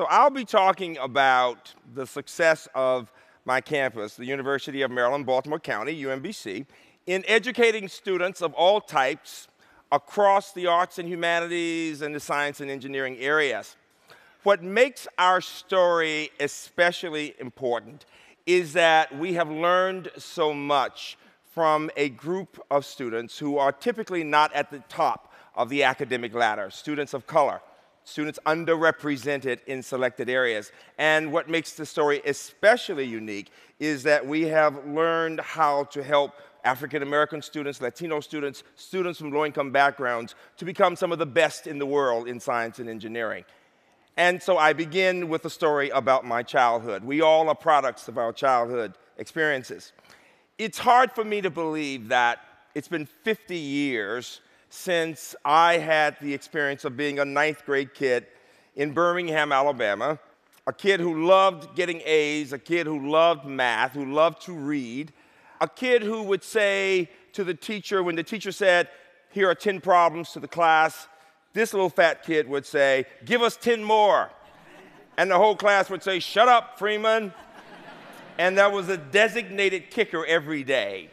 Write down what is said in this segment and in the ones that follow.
So I'll be talking about the success of my campus, the University of Maryland, Baltimore County, UMBC, in educating students of all types across the arts and humanities and the science and engineering areas. What makes our story especially important is that we have learned so much from a group of students who are typically not at the top of the academic ladder, students of color, students underrepresented in selected areas. And what makes the story especially unique is that we have learned how to help African American students, Latino students, students from low income backgrounds to become some of the best in the world in science and engineering. And so I begin with a story about my childhood. We all are products of our childhood experiences. It's hard for me to believe that it's been 50 years since I had the experience of being a ninth grade kid in Birmingham, Alabama, a kid who loved getting A's, a kid who loved math, who loved to read, a kid who would say to the teacher, when the teacher said, Here are 10 problems to the class, this little fat kid would say, Give us 10 more. And the whole class would say, Shut up, Freeman. And there was a designated kicker every day.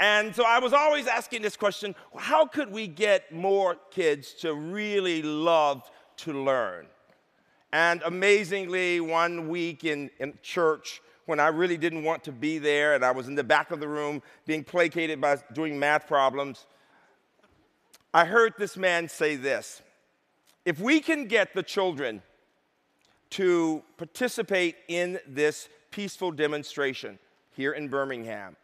And so I was always asking this question how could we get more kids to really love to learn? And amazingly, one week in, in church, when I really didn't want to be there and I was in the back of the room being placated by doing math problems, I heard this man say this If we can get the children to participate in this peaceful demonstration here in Birmingham,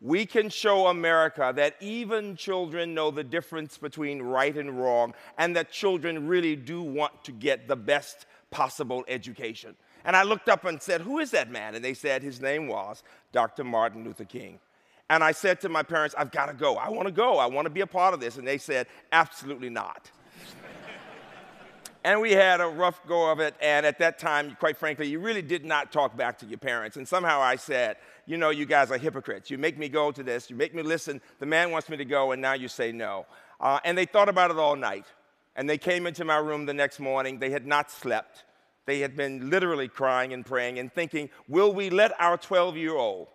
we can show America that even children know the difference between right and wrong, and that children really do want to get the best possible education. And I looked up and said, Who is that man? And they said his name was Dr. Martin Luther King. And I said to my parents, I've got to go. I want to go. I want to be a part of this. And they said, Absolutely not. And we had a rough go of it. And at that time, quite frankly, you really did not talk back to your parents. And somehow I said, You know, you guys are hypocrites. You make me go to this, you make me listen. The man wants me to go, and now you say no. Uh, and they thought about it all night. And they came into my room the next morning. They had not slept. They had been literally crying and praying and thinking, will we let our 12 year old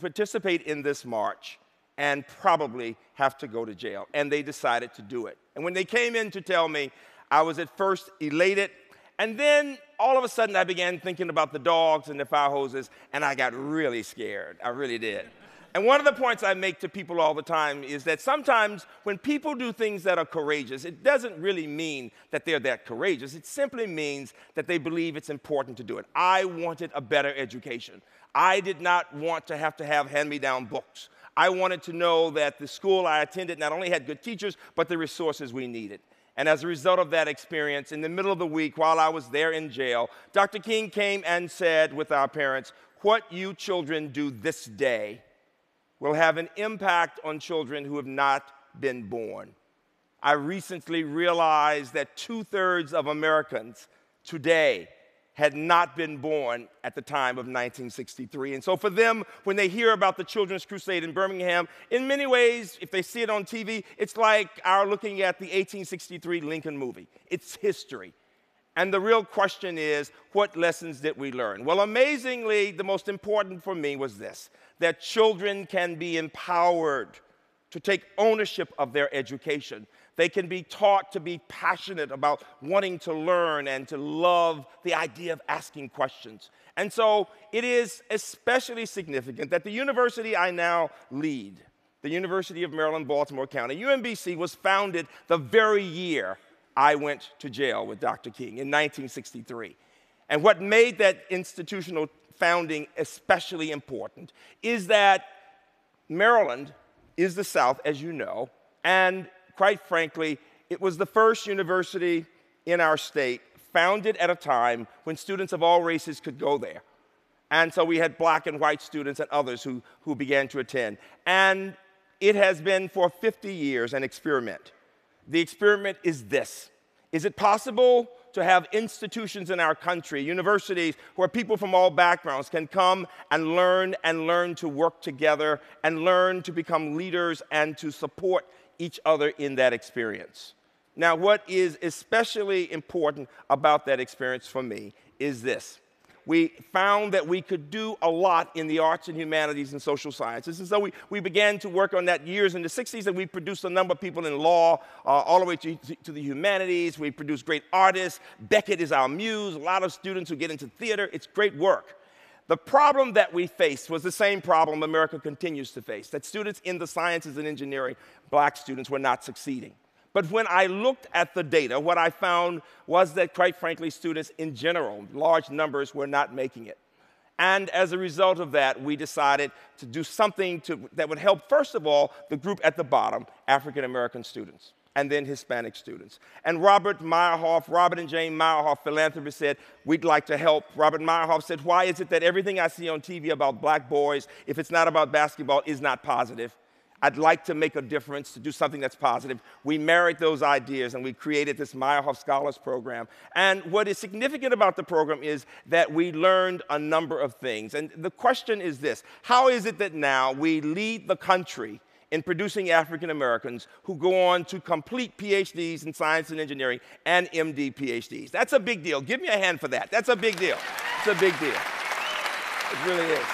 participate in this march and probably have to go to jail? And they decided to do it. And when they came in to tell me, I was at first elated. And then all of a sudden, I began thinking about the dogs and the fire hoses, and I got really scared. I really did. And one of the points I make to people all the time is that sometimes when people do things that are courageous, it doesn't really mean that they're that courageous. It simply means that they believe it's important to do it. I wanted a better education. I did not want to have to have hand me down books. I wanted to know that the school I attended not only had good teachers, but the resources we needed. And as a result of that experience, in the middle of the week while I was there in jail, Dr. King came and said with our parents, What you children do this day will have an impact on children who have not been born. I recently realized that two thirds of Americans today had not been born at the time of 1963. And so, for them, when they hear about the Children's Crusade in Birmingham, in many ways, if they see it on TV, it's like our looking at the 1863 Lincoln movie. It's history. And the real question is, what lessons did we learn? Well, amazingly, the most important for me was this that children can be empowered to take ownership of their education. They can be taught to be passionate about wanting to learn and to love the idea of asking questions. And so it is especially significant that the university I now lead, the University of Maryland, Baltimore County, UMBC, was founded the very year I went to jail with Dr. King in 1963. And what made that institutional founding especially important is that Maryland is the South, as you know, and quite frankly, it was the first university in our state founded at a time when students of all races could go there. And so we had black and white students and others who, who began to attend. And it has been for 50 years an experiment. The experiment is this Is it possible to have institutions in our country, universities, where people from all backgrounds can come and learn and learn to work together and learn to become leaders and to support each other in that experience? Now, what is especially important about that experience for me is this. We found that we could do a lot in the arts and humanities and social sciences. And so we, we began to work on that years in the 60s, and we produced a number of people in law, uh, all the way to, to the humanities. We produced great artists. Beckett is our muse, a lot of students who get into theater. It's great work. The problem that we faced was the same problem America continues to face that students in the sciences and engineering, black students, were not succeeding. But when I looked at the data, what I found was that, quite frankly, students in general, large numbers, were not making it. And as a result of that, we decided to do something to, that would help, first of all, the group at the bottom, African American students, and then Hispanic students. And Robert Meyerhoff, Robert and Jane Meyerhoff, philanthropists, said, We'd like to help. Robert Meyerhoff said, Why is it that everything I see on TV about black boys, if it's not about basketball, is not positive? I'd like to make a difference, to do something that's positive. We married those ideas and we created this Meyerhoff Scholars Program. And what is significant about the program is that we learned a number of things. And the question is this How is it that now we lead the country? In producing African Americans who go on to complete PhDs in science and engineering and MD PhDs. That's a big deal. Give me a hand for that. That's a big deal. It's a big deal. It really is.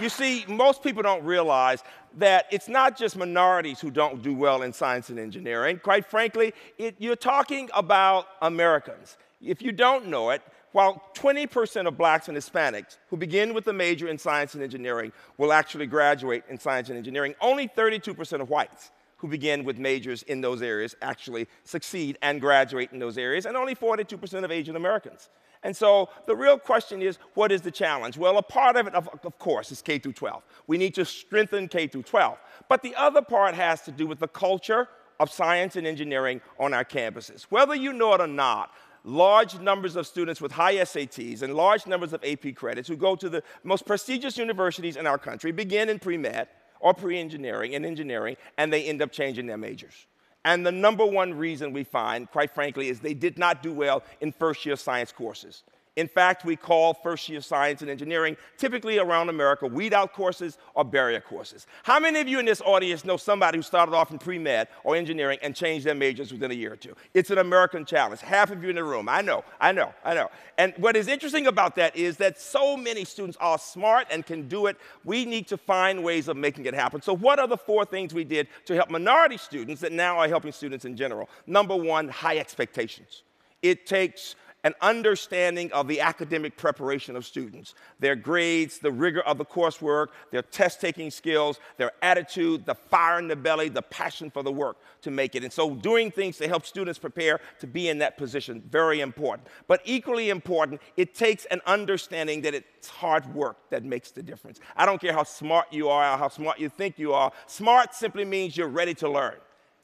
You see, most people don't realize that it's not just minorities who don't do well in science and engineering. Quite frankly, it, you're talking about Americans. If you don't know it, while 20% of blacks and Hispanics who begin with a major in science and engineering will actually graduate in science and engineering, only 32% of whites who begin with majors in those areas actually succeed and graduate in those areas, and only 42% of Asian Americans. And so the real question is, what is the challenge? Well, a part of it, of, of, course, is K through 12. We need to strengthen K through 12. But the other part has to do with the culture of science and engineering on our campuses. Whether you know it or not, large numbers of students with high SATs and large numbers of AP credits who go to the most prestigious universities in our country begin in pre-med or pre-engineering and engineering, and they end up changing their majors. And the number one reason we find, quite frankly, is they did not do well in first year science courses. In fact, we call first year science and engineering typically around America weed out courses or barrier courses. How many of you in this audience know somebody who started off in pre med or engineering and changed their majors within a year or two? It's an American challenge. Half of you in the room. I know, I know, I know. And what is interesting about that is that so many students are smart and can do it. We need to find ways of making it happen. So, what are the four things we did to help minority students that now are helping students in general? Number one, high expectations. It takes an understanding of the academic preparation of students, their grades, the rigor of the coursework, their test taking skills, their attitude, the fire in the belly, the passion for the work to make it. And so, doing things to help students prepare to be in that position, very important. But equally important, it takes an understanding that it's hard work that makes the difference. I don't care how smart you are or how smart you think you are, smart simply means you're ready to learn.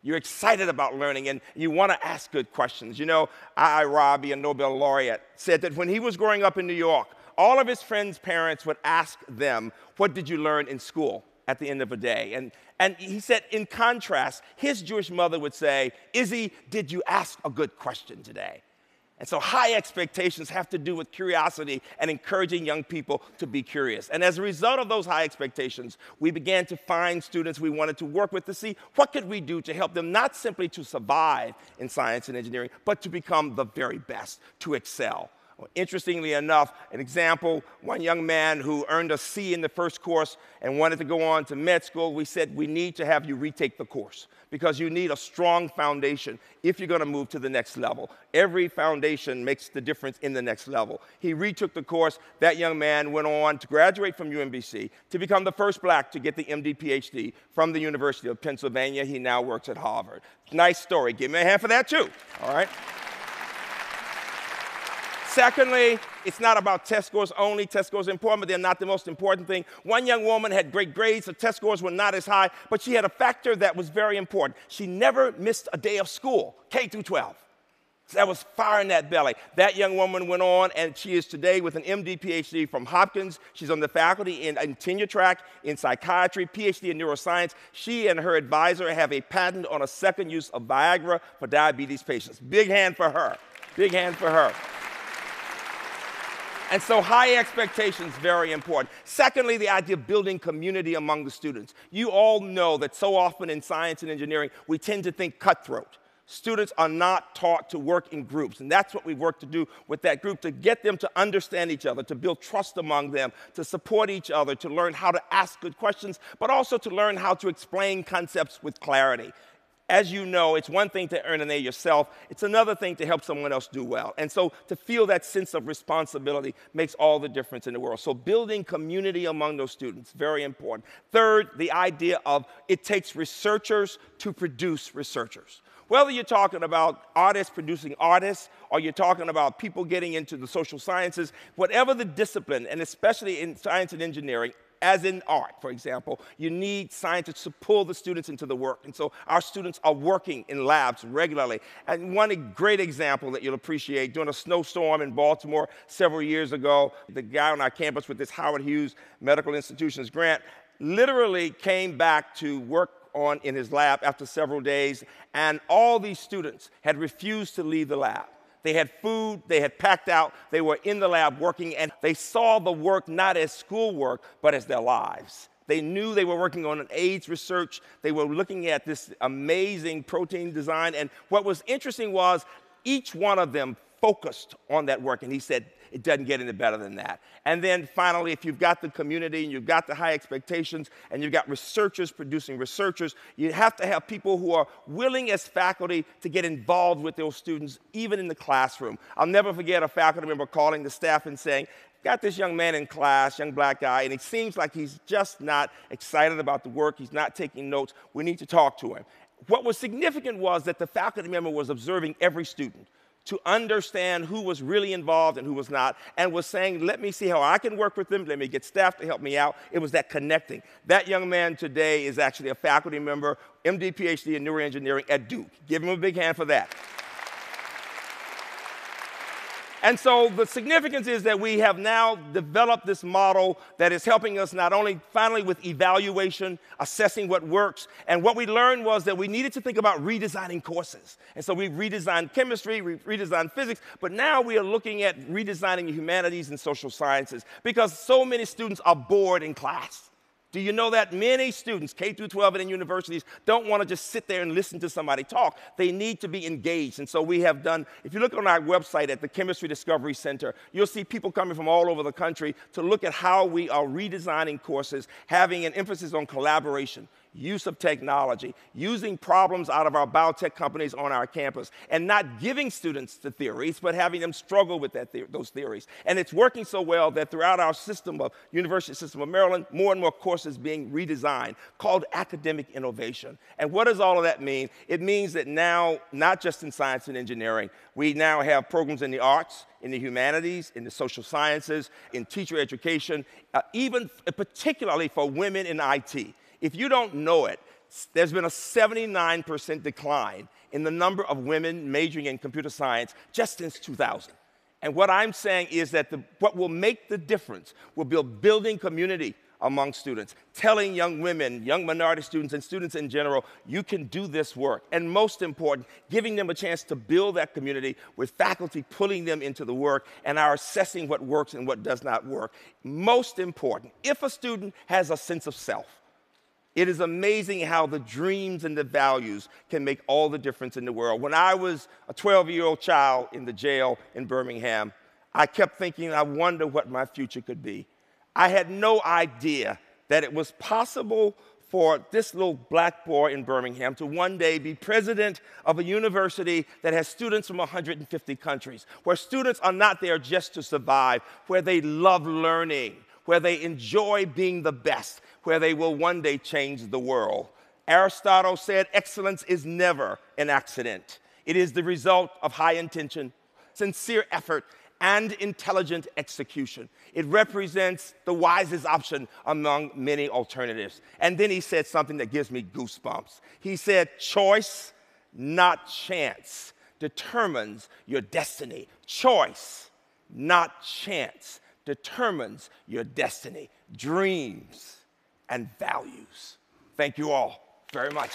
You're excited about learning and you want to ask good questions. You know, I. Rabi, a Nobel laureate, said that when he was growing up in New York, all of his friends' parents would ask them, What did you learn in school at the end of a day? And, and he said, in contrast, his Jewish mother would say, Izzy, did you ask a good question today? And so high expectations have to do with curiosity and encouraging young people to be curious. And as a result of those high expectations, we began to find students we wanted to work with to see what could we do to help them not simply to survive in science and engineering, but to become the very best, to excel. Interestingly enough, an example, one young man who earned a C in the first course and wanted to go on to med school, we said, we need to have you retake the course because you need a strong foundation if you're going to move to the next level. Every foundation makes the difference in the next level. He retook the course. That young man went on to graduate from UMBC to become the first black to get the MD PhD from the University of Pennsylvania. He now works at Harvard. Nice story. Give me a hand for that, too. All right? Secondly, it's not about test scores only. Test scores are important, but they're not the most important thing. One young woman had great grades, her test scores were not as high, but she had a factor that was very important. She never missed a day of school, K through 12. So that was fire in that belly. That young woman went on, and she is today with an MD PhD from Hopkins. She's on the faculty in, in tenure track in psychiatry, PhD in neuroscience. She and her advisor have a patent on a second use of Viagra for diabetes patients. Big hand for her. Big hand for her. And so high expectations very important. Secondly, the idea of building community among the students. You all know that so often in science and engineering, we tend to think cutthroat. Students are not taught to work in groups, and that's what we work to do with that group to get them to understand each other, to build trust among them, to support each other, to learn how to ask good questions, but also to learn how to explain concepts with clarity as you know, it's one thing to earn an A yourself, it's another thing to help someone else do well. And so to feel that sense of responsibility makes all the difference in the world. So building community among those students, very important. Third, the idea of it takes researchers to produce researchers. Whether you're talking about artists producing artists, or you're talking about people getting into the social sciences, whatever the discipline, and especially in science and engineering, as in art, for example, you need scientists to pull the students into the work. And so our students are working in labs regularly. And one great example that you'll appreciate, during a snowstorm in Baltimore several years ago, the guy on our campus with this Howard Hughes Medical Institutions grant literally came back to work on in his lab after several days, and all these students had refused to leave the lab. They had food, they had packed out, they were in the lab working, and they saw the work not as schoolwork, but as their lives. They knew they were working on an AIDS research. They were looking at this amazing protein design. And what was interesting was each one of them focused on that work. And he said, it doesn't get any better than that. And then finally, if you've got the community and you've got the high expectations and you've got researchers producing researchers, you have to have people who are willing as faculty to get involved with those students, even in the classroom. I'll never forget a faculty member calling the staff and saying, got this young man in class, young black guy, and it seems like he's just not excited about the work. He's not taking notes. We need to talk to him. What was significant was that the faculty member was observing every student to understand who was really involved and who was not, and was saying, Let me see how I can work with them, let me get staff to help me out. It was that connecting. That young man today is actually a faculty member, MD, PhD in neuroengineering at Duke. Give him a big hand for that. And so the significance is that we have now developed this model that is helping us not only finally with evaluation, assessing what works, and what we learned was that we needed to think about redesigning courses. And so we redesigned chemistry, we redesigned physics, but now we are looking at redesigning humanities and social sciences because so many students are bored in class. Do you know that many students, K through 12 and in universities, don't want to just sit there and listen to somebody talk. They need to be engaged. And so we have done, if you look on our website at the Chemistry Discovery Center, you'll see people coming from all over the country to look at how we are redesigning courses, having an emphasis on collaboration use of technology, using problems out of our biotech companies on our campus, and not giving students the theories, but having them struggle with the those theories. And it's working so well that throughout our system of University System of Maryland, more and more courses being redesigned called academic innovation. And what does all of that mean? It means that now, not just in science and engineering, we now have programs in the arts, in the humanities, in the social sciences, in teacher education, uh, even particularly for women in IT. If you don't know it, there's been a 79% decline in the number of women majoring in computer science just since 2000. And what I'm saying is that the, what will make the difference will be building community among students, telling young women, young minority students, and students in general, you can do this work. And most important, giving them a chance to build that community with faculty pulling them into the work and our assessing what works and what does not work. Most important, if a student has a sense of self, it is amazing how the dreams and the values can make all the difference in the world. When I was a 12 year old child in the jail in Birmingham, I kept thinking, I wonder what my future could be. I had no idea that it was possible for this little black boy in Birmingham to one day be president of a university that has students from 150 countries, where students are not there just to survive, where they love learning, where they enjoy being the best, where they will one day change the world. Aristotle said excellence is never an accident. It is the result of high intention, sincere effort, and intelligent execution. It represents the wisest option among many alternatives. And then he said something that gives me goosebumps. He said, Choice, not chance, determines your destiny. Choice, not chance, determines your destiny, dreams, and values. Thank you all very much.